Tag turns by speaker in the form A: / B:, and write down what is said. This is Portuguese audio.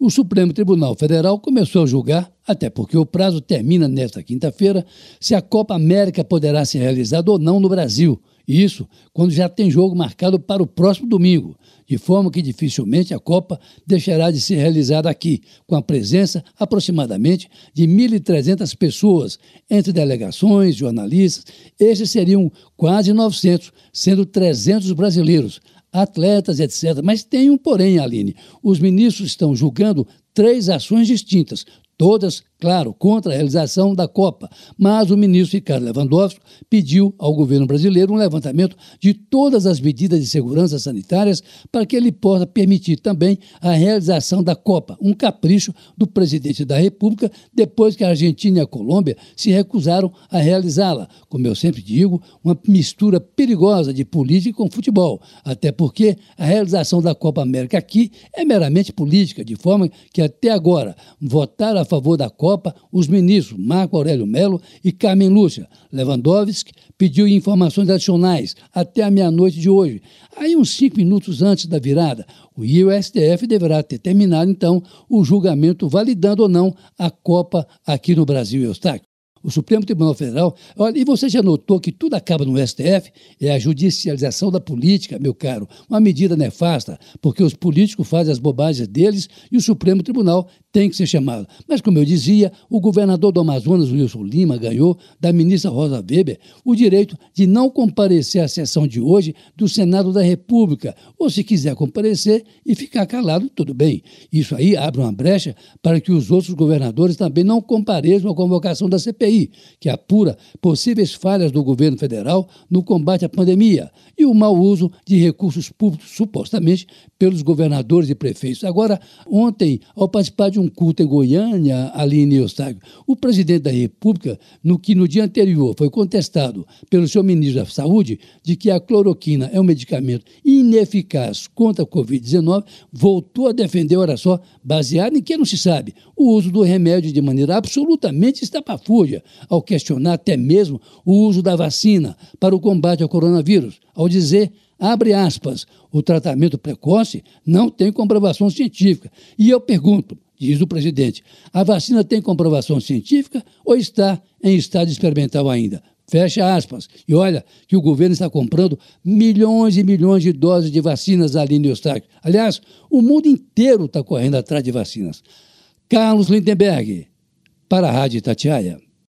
A: O Supremo Tribunal Federal começou a julgar, até porque o prazo termina nesta quinta-feira, se a Copa América poderá ser realizada ou não no Brasil. Isso quando já tem jogo marcado para o próximo domingo, de forma que dificilmente a Copa deixará de ser realizada aqui, com a presença aproximadamente de 1.300 pessoas, entre delegações, jornalistas. Esses seriam quase 900, sendo 300 brasileiros atletas, etc. Mas tem um porém, Aline. Os ministros estão julgando três ações distintas, todas claro, contra a realização da Copa, mas o ministro Ricardo Lewandowski pediu ao governo brasileiro um levantamento de todas as medidas de segurança sanitárias para que ele possa permitir também a realização da Copa, um capricho do presidente da República depois que a Argentina e a Colômbia se recusaram a realizá-la. Como eu sempre digo, uma mistura perigosa de política com futebol, até porque a realização da Copa América aqui é meramente política, de forma que até agora votar a favor da Copa Copa, os ministros Marco Aurélio Melo e Carmen Lúcia. Lewandowski pediu informações adicionais até a meia-noite de hoje. Aí, uns cinco minutos antes da virada, o IUSTF deverá ter terminado, então, o julgamento validando ou não a Copa aqui no Brasil, Eustáquio o Supremo Tribunal Federal. Olha, e você já notou que tudo acaba no STF? É a judicialização da política, meu caro. Uma medida nefasta, porque os políticos fazem as bobagens deles e o Supremo Tribunal tem que ser chamado. Mas, como eu dizia, o governador do Amazonas, Wilson Lima, ganhou da ministra Rosa Weber o direito de não comparecer à sessão de hoje do Senado da República. Ou, se quiser comparecer e ficar calado, tudo bem. Isso aí abre uma brecha para que os outros governadores também não compareçam à convocação da CPI. CPI, que apura possíveis falhas do governo federal no combate à pandemia e o mau uso de recursos públicos, supostamente, pelos governadores e prefeitos. Agora, ontem, ao participar de um culto em Goiânia, Aline Eustáquio, o presidente da República, no que no dia anterior foi contestado pelo seu ministro da Saúde de que a cloroquina é um medicamento ineficaz contra a Covid-19, voltou a defender, olha só, baseado em que não se sabe, o uso do remédio de maneira absolutamente estapafúrdia ao questionar até mesmo o uso da vacina para o combate ao coronavírus, ao dizer, abre aspas, o tratamento precoce não tem comprovação científica. E eu pergunto, diz o presidente, a vacina tem comprovação científica ou está em estado experimental ainda? Fecha aspas. E olha que o governo está comprando milhões e milhões de doses de vacinas ali no Eustáquio. Aliás, o mundo inteiro está correndo atrás de vacinas. Carlos Lindenberg, para a Rádio Tatiaia.